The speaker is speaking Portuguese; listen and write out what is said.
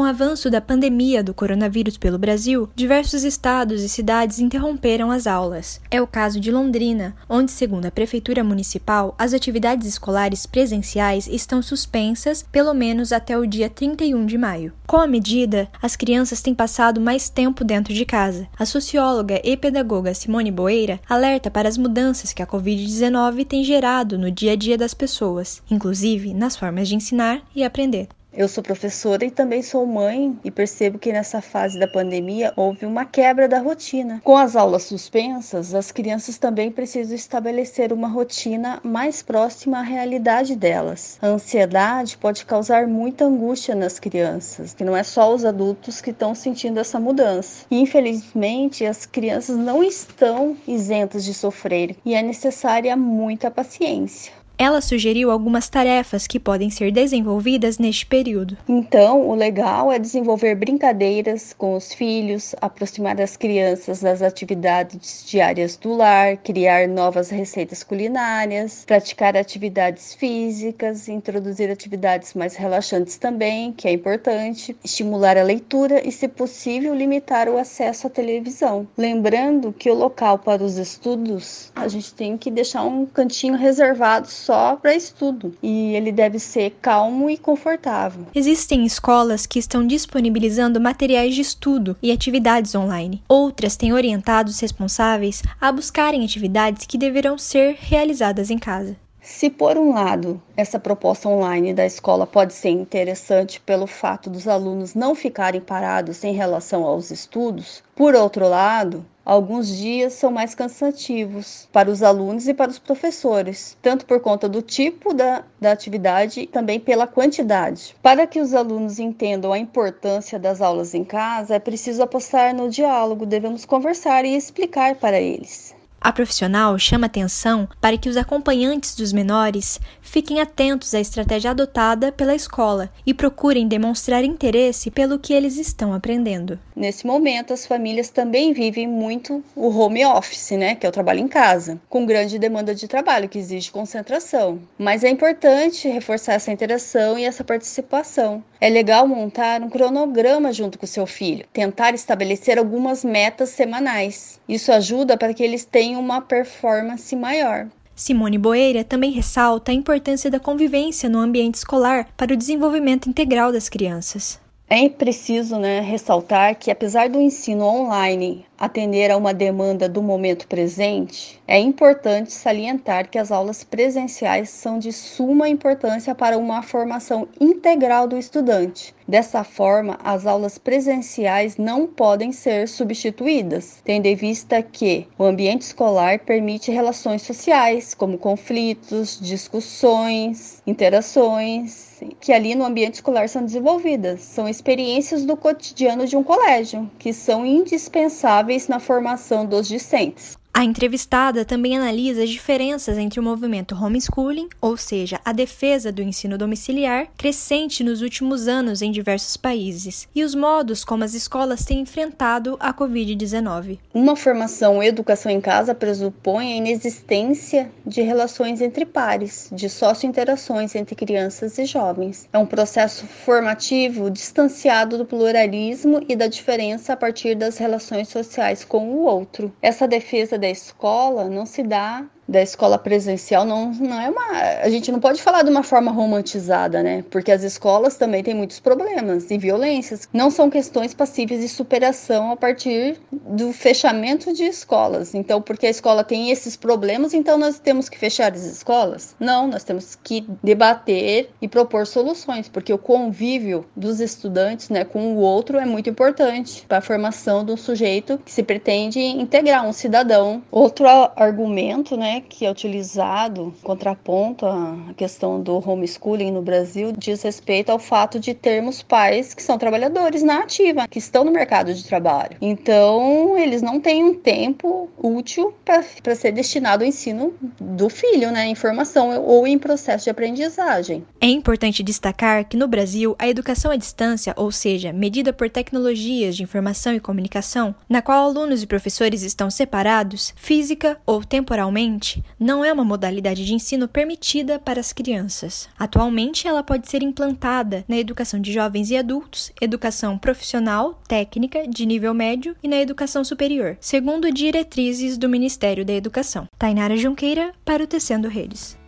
Com o avanço da pandemia do coronavírus pelo Brasil, diversos estados e cidades interromperam as aulas. É o caso de Londrina, onde, segundo a Prefeitura Municipal, as atividades escolares presenciais estão suspensas pelo menos até o dia 31 de maio. Com a medida, as crianças têm passado mais tempo dentro de casa. A socióloga e pedagoga Simone Boeira alerta para as mudanças que a Covid-19 tem gerado no dia a dia das pessoas, inclusive nas formas de ensinar e aprender. Eu sou professora e também sou mãe e percebo que nessa fase da pandemia houve uma quebra da rotina. Com as aulas suspensas, as crianças também precisam estabelecer uma rotina mais próxima à realidade delas. A ansiedade pode causar muita angústia nas crianças, que não é só os adultos que estão sentindo essa mudança. E, infelizmente, as crianças não estão isentas de sofrer e é necessária muita paciência. Ela sugeriu algumas tarefas que podem ser desenvolvidas neste período. Então, o legal é desenvolver brincadeiras com os filhos, aproximar as crianças das atividades diárias do lar, criar novas receitas culinárias, praticar atividades físicas, introduzir atividades mais relaxantes também, que é importante, estimular a leitura e, se possível, limitar o acesso à televisão. Lembrando que o local para os estudos, a gente tem que deixar um cantinho reservado só para estudo e ele deve ser calmo e confortável. Existem escolas que estão disponibilizando materiais de estudo e atividades online. Outras têm orientado os responsáveis a buscarem atividades que deverão ser realizadas em casa. Se por um lado essa proposta online da escola pode ser interessante pelo fato dos alunos não ficarem parados em relação aos estudos, por outro lado, alguns dias são mais cansativos para os alunos e para os professores, tanto por conta do tipo da, da atividade também pela quantidade. Para que os alunos entendam a importância das aulas em casa, é preciso apostar no diálogo, devemos conversar e explicar para eles. A profissional chama atenção para que os acompanhantes dos menores fiquem atentos à estratégia adotada pela escola e procurem demonstrar interesse pelo que eles estão aprendendo. Nesse momento, as famílias também vivem muito o home office, né, que é o trabalho em casa, com grande demanda de trabalho que exige concentração. Mas é importante reforçar essa interação e essa participação. É legal montar um cronograma junto com o seu filho, tentar estabelecer algumas metas semanais. Isso ajuda para que eles tenham uma performance maior. Simone Boeira também ressalta a importância da convivência no ambiente escolar para o desenvolvimento integral das crianças. É preciso né, ressaltar que, apesar do ensino online atender a uma demanda do momento presente, é importante salientar que as aulas presenciais são de suma importância para uma formação integral do estudante. Dessa forma, as aulas presenciais não podem ser substituídas, tendo em vista que o ambiente escolar permite relações sociais, como conflitos, discussões, interações, que ali no ambiente escolar são desenvolvidas. São experiências do cotidiano de um colégio, que são indispensáveis na formação dos discentes. A entrevistada também analisa as diferenças entre o movimento homeschooling, ou seja, a defesa do ensino domiciliar, crescente nos últimos anos em diversos países, e os modos como as escolas têm enfrentado a Covid-19. Uma formação educação em casa pressupõe a inexistência de relações entre pares, de sócio-interações entre crianças e jovens. É um processo formativo distanciado do pluralismo e da diferença a partir das relações sociais com o outro. Essa defesa da escola não se dá da escola presencial não, não é uma. A gente não pode falar de uma forma romantizada, né? Porque as escolas também têm muitos problemas e violências. Não são questões passíveis de superação a partir do fechamento de escolas. Então, porque a escola tem esses problemas, então nós temos que fechar as escolas? Não, nós temos que debater e propor soluções, porque o convívio dos estudantes né, com o outro é muito importante para a formação um sujeito que se pretende integrar, um cidadão. Outro argumento, né, que é utilizado, contraponto à questão do homeschooling no Brasil, diz respeito ao fato de termos pais que são trabalhadores na ativa, que estão no mercado de trabalho. Então, eles não têm um tempo útil para ser destinado ao ensino do filho, né, em formação ou em processo de aprendizagem. É importante destacar que no Brasil, a educação à distância, ou seja, medida por tecnologias de informação e comunicação, na qual alunos e professores estão separados, física ou temporalmente, Infelizmente, não é uma modalidade de ensino permitida para as crianças. Atualmente, ela pode ser implantada na educação de jovens e adultos, educação profissional, técnica, de nível médio e na educação superior, segundo diretrizes do Ministério da Educação. Tainara Junqueira, para o Tecendo Redes.